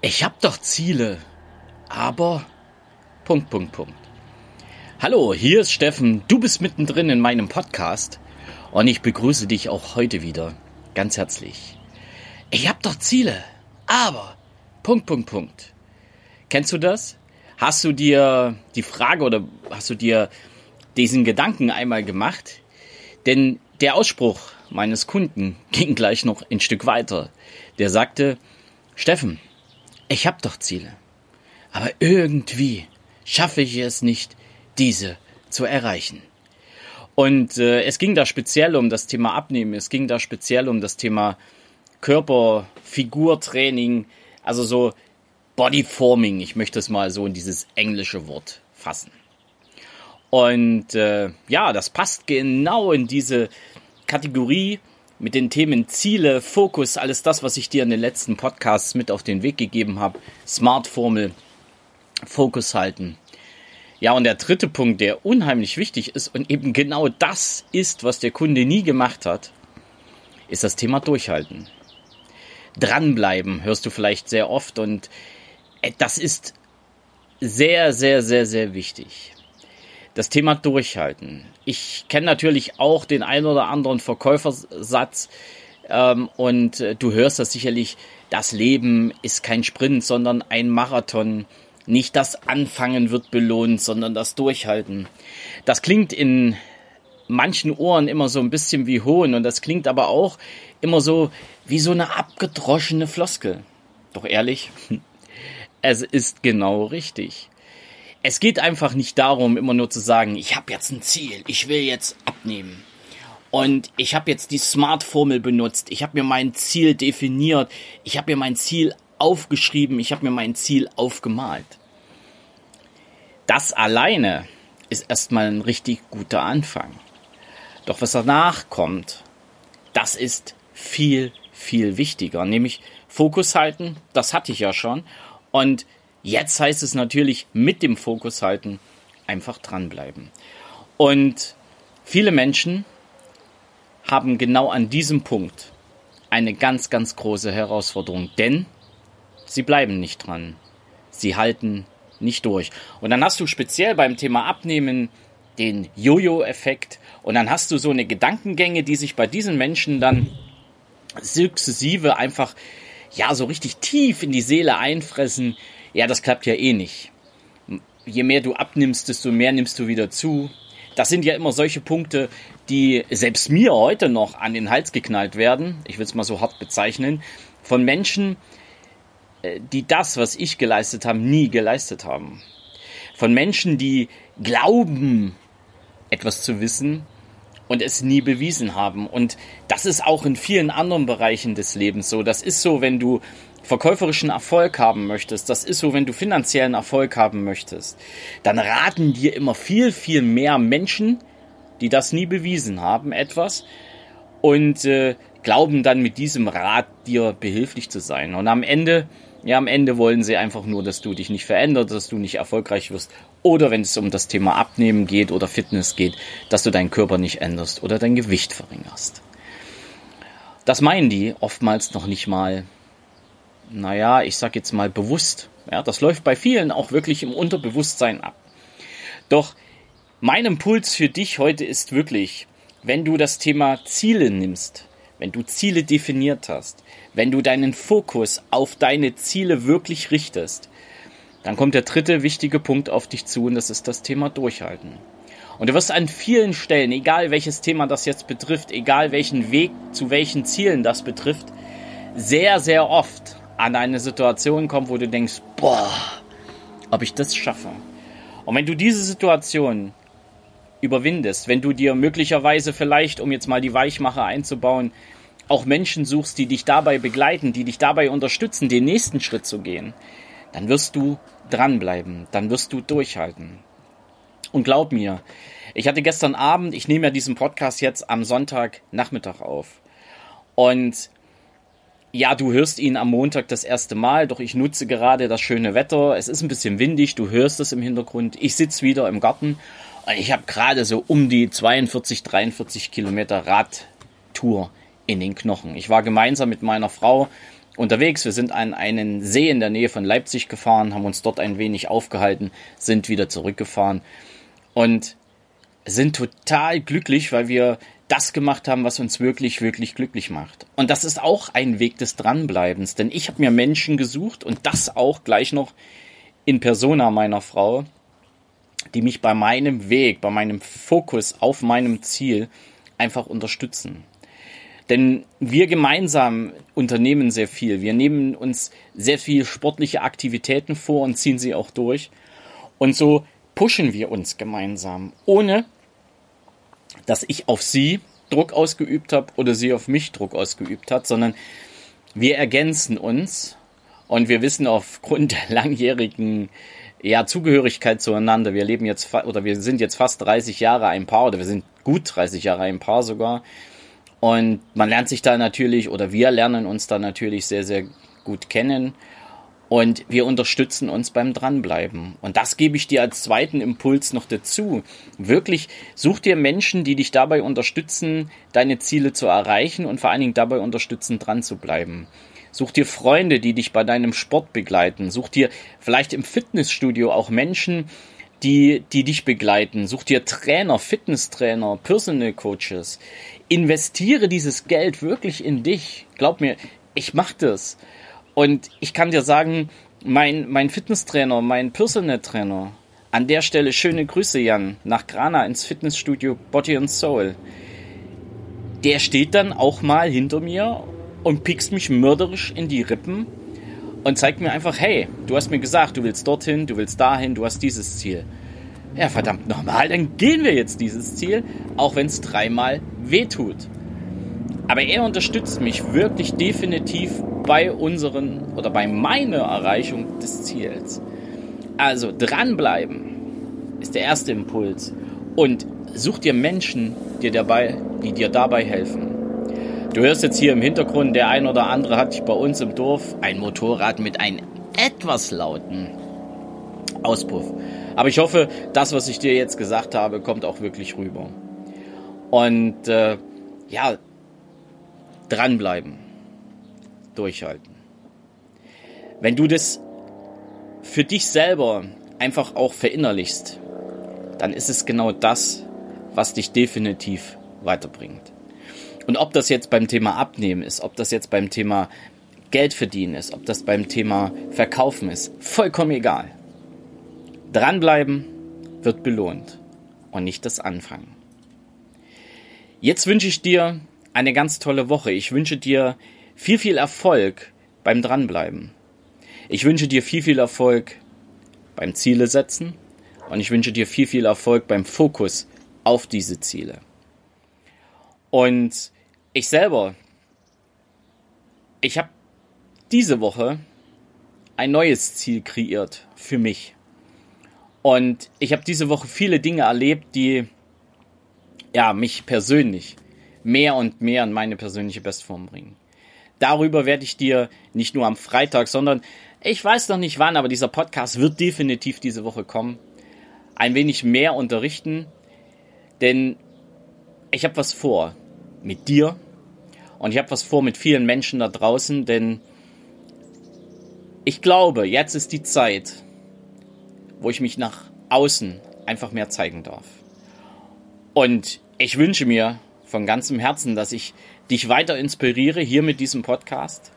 Ich hab doch Ziele, aber Punkt, Punkt, Punkt. Hallo, hier ist Steffen. Du bist mittendrin in meinem Podcast und ich begrüße dich auch heute wieder ganz herzlich. Ich hab doch Ziele, aber Punkt, Punkt, Punkt. Kennst du das? Hast du dir die Frage oder hast du dir diesen Gedanken einmal gemacht? Denn der Ausspruch meines Kunden ging gleich noch ein Stück weiter. Der sagte, Steffen, ich habe doch Ziele. Aber irgendwie schaffe ich es nicht, diese zu erreichen. Und äh, es ging da speziell um das Thema Abnehmen, es ging da speziell um das Thema Körper, Figurtraining, also so Bodyforming, ich möchte es mal so in dieses englische Wort fassen. Und äh, ja, das passt genau in diese Kategorie mit den Themen Ziele, Fokus, alles das, was ich dir in den letzten Podcasts mit auf den Weg gegeben habe. Smart-Formel, Fokus halten. Ja, und der dritte Punkt, der unheimlich wichtig ist und eben genau das ist, was der Kunde nie gemacht hat, ist das Thema Durchhalten. Dranbleiben hörst du vielleicht sehr oft und äh, das ist sehr, sehr, sehr, sehr wichtig. Das Thema Durchhalten. Ich kenne natürlich auch den ein oder anderen Verkäufersatz ähm, und äh, du hörst das sicherlich, das Leben ist kein Sprint, sondern ein Marathon. Nicht das Anfangen wird belohnt, sondern das Durchhalten. Das klingt in manchen Ohren immer so ein bisschen wie Hohn und das klingt aber auch immer so wie so eine abgedroschene Floskel. Doch ehrlich, es ist genau richtig es geht einfach nicht darum, immer nur zu sagen, ich habe jetzt ein Ziel, ich will jetzt abnehmen. Und ich habe jetzt die Smart-Formel benutzt, ich habe mir mein Ziel definiert, ich habe mir mein Ziel aufgeschrieben, ich habe mir mein Ziel aufgemalt. Das alleine ist erstmal ein richtig guter Anfang. Doch was danach kommt, das ist viel, viel wichtiger. Nämlich Fokus halten, das hatte ich ja schon. Und Jetzt heißt es natürlich mit dem Fokus halten, einfach dranbleiben. Und viele Menschen haben genau an diesem Punkt eine ganz, ganz große Herausforderung, denn sie bleiben nicht dran. Sie halten nicht durch. Und dann hast du speziell beim Thema Abnehmen den Jojo-Effekt und dann hast du so eine Gedankengänge, die sich bei diesen Menschen dann sukzessive einfach ja so richtig tief in die Seele einfressen, ja, das klappt ja eh nicht. Je mehr du abnimmst, desto mehr nimmst du wieder zu. Das sind ja immer solche Punkte, die selbst mir heute noch an den Hals geknallt werden, ich will es mal so hart bezeichnen, von Menschen, äh, die das, was ich geleistet habe, nie geleistet haben. Von Menschen, die glauben, etwas zu wissen und es nie bewiesen haben. Und das ist auch in vielen anderen Bereichen des Lebens so. Das ist so, wenn du verkäuferischen Erfolg haben möchtest, das ist so, wenn du finanziellen Erfolg haben möchtest, dann raten dir immer viel, viel mehr Menschen, die das nie bewiesen haben, etwas und äh, glauben dann mit diesem Rat dir behilflich zu sein. Und am Ende, ja, am Ende wollen sie einfach nur, dass du dich nicht veränderst, dass du nicht erfolgreich wirst. Oder wenn es um das Thema Abnehmen geht oder Fitness geht, dass du deinen Körper nicht änderst oder dein Gewicht verringerst. Das meinen die oftmals noch nicht mal naja, ich sag jetzt mal bewusst. Ja, das läuft bei vielen auch wirklich im Unterbewusstsein ab. Doch mein Impuls für dich heute ist wirklich, wenn du das Thema Ziele nimmst, wenn du Ziele definiert hast, wenn du deinen Fokus auf deine Ziele wirklich richtest, dann kommt der dritte wichtige Punkt auf dich zu und das ist das Thema Durchhalten. Und du wirst an vielen Stellen, egal welches Thema das jetzt betrifft, egal welchen Weg zu welchen Zielen das betrifft, sehr, sehr oft an eine Situation kommt, wo du denkst, boah, ob ich das schaffe. Und wenn du diese Situation überwindest, wenn du dir möglicherweise vielleicht, um jetzt mal die Weichmacher einzubauen, auch Menschen suchst, die dich dabei begleiten, die dich dabei unterstützen, den nächsten Schritt zu gehen, dann wirst du dranbleiben, dann wirst du durchhalten. Und glaub mir, ich hatte gestern Abend, ich nehme ja diesen Podcast jetzt am Sonntagnachmittag auf. Und ja, du hörst ihn am Montag das erste Mal, doch ich nutze gerade das schöne Wetter. Es ist ein bisschen windig, du hörst es im Hintergrund. Ich sitze wieder im Garten und ich habe gerade so um die 42, 43 Kilometer Radtour in den Knochen. Ich war gemeinsam mit meiner Frau unterwegs. Wir sind an einen See in der Nähe von Leipzig gefahren, haben uns dort ein wenig aufgehalten, sind wieder zurückgefahren und sind total glücklich, weil wir das gemacht haben, was uns wirklich, wirklich glücklich macht. Und das ist auch ein Weg des Dranbleibens, denn ich habe mir Menschen gesucht und das auch gleich noch in Persona meiner Frau, die mich bei meinem Weg, bei meinem Fokus auf meinem Ziel einfach unterstützen. Denn wir gemeinsam unternehmen sehr viel. Wir nehmen uns sehr viel sportliche Aktivitäten vor und ziehen sie auch durch. Und so pushen wir uns gemeinsam, ohne dass ich auf sie Druck ausgeübt habe oder sie auf mich Druck ausgeübt hat, sondern wir ergänzen uns und wir wissen aufgrund der langjährigen ja, Zugehörigkeit zueinander. Wir leben jetzt oder wir sind jetzt fast 30 Jahre ein Paar oder wir sind gut 30 Jahre ein Paar sogar. Und man lernt sich da natürlich oder wir lernen uns da natürlich sehr, sehr gut kennen. Und wir unterstützen uns beim Dranbleiben. Und das gebe ich dir als zweiten Impuls noch dazu. Wirklich, such dir Menschen, die dich dabei unterstützen, deine Ziele zu erreichen und vor allen Dingen dabei unterstützen, dran zu bleiben. Such dir Freunde, die dich bei deinem Sport begleiten. Such dir vielleicht im Fitnessstudio auch Menschen, die, die dich begleiten. Such dir Trainer, Fitnesstrainer, Personal Coaches. Investiere dieses Geld wirklich in dich. Glaub mir, ich mach das. Und ich kann dir sagen, mein, mein Fitnesstrainer, mein Personal Trainer, an der Stelle schöne Grüße, Jan, nach Grana ins Fitnessstudio Body and Soul. Der steht dann auch mal hinter mir und piekst mich mörderisch in die Rippen und zeigt mir einfach, hey, du hast mir gesagt, du willst dorthin, du willst dahin, du hast dieses Ziel. Ja, verdammt nochmal, dann gehen wir jetzt dieses Ziel, auch wenn es dreimal wehtut. Aber er unterstützt mich wirklich definitiv bei unseren oder bei meiner Erreichung des Ziels. Also dranbleiben ist der erste Impuls und such dir Menschen, die, dabei, die dir dabei helfen. Du hörst jetzt hier im Hintergrund, der ein oder andere hat bei uns im Dorf ein Motorrad mit einem etwas lauten Auspuff. Aber ich hoffe, das, was ich dir jetzt gesagt habe, kommt auch wirklich rüber. Und äh, ja, dranbleiben durchhalten. Wenn du das für dich selber einfach auch verinnerlichst, dann ist es genau das, was dich definitiv weiterbringt. Und ob das jetzt beim Thema Abnehmen ist, ob das jetzt beim Thema Geld verdienen ist, ob das beim Thema Verkaufen ist, vollkommen egal. Dranbleiben wird belohnt und nicht das Anfangen. Jetzt wünsche ich dir eine ganz tolle Woche. Ich wünsche dir viel, viel Erfolg beim Dranbleiben. Ich wünsche dir viel, viel Erfolg beim Ziele setzen und ich wünsche dir viel, viel Erfolg beim Fokus auf diese Ziele. Und ich selber, ich habe diese Woche ein neues Ziel kreiert für mich. Und ich habe diese Woche viele Dinge erlebt, die ja mich persönlich mehr und mehr in meine persönliche Bestform bringen. Darüber werde ich dir nicht nur am Freitag, sondern ich weiß noch nicht wann, aber dieser Podcast wird definitiv diese Woche kommen. Ein wenig mehr unterrichten, denn ich habe was vor mit dir und ich habe was vor mit vielen Menschen da draußen, denn ich glaube, jetzt ist die Zeit, wo ich mich nach außen einfach mehr zeigen darf. Und ich wünsche mir von ganzem Herzen, dass ich dich weiter inspiriere hier mit diesem Podcast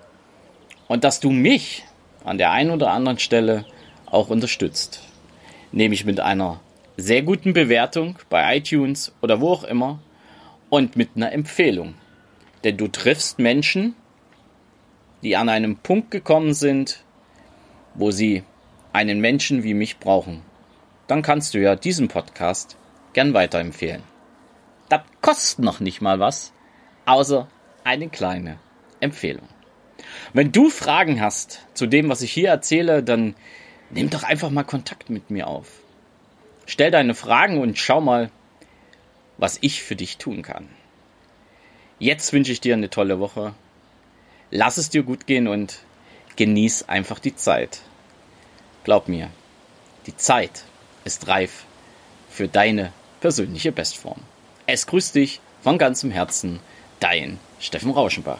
und dass du mich an der einen oder anderen Stelle auch unterstützt. Nämlich mit einer sehr guten Bewertung bei iTunes oder wo auch immer und mit einer Empfehlung. Denn du triffst Menschen, die an einem Punkt gekommen sind, wo sie einen Menschen wie mich brauchen. Dann kannst du ja diesen Podcast gern weiterempfehlen. Das kostet noch nicht mal was außer eine kleine Empfehlung. Wenn du Fragen hast zu dem, was ich hier erzähle, dann nimm doch einfach mal Kontakt mit mir auf. Stell deine Fragen und schau mal, was ich für dich tun kann. Jetzt wünsche ich dir eine tolle Woche. Lass es dir gut gehen und genieß einfach die Zeit. Glaub mir, die Zeit ist reif für deine persönliche Bestform. Es grüßt dich von ganzem Herzen, dein Steffen Rauschenbach.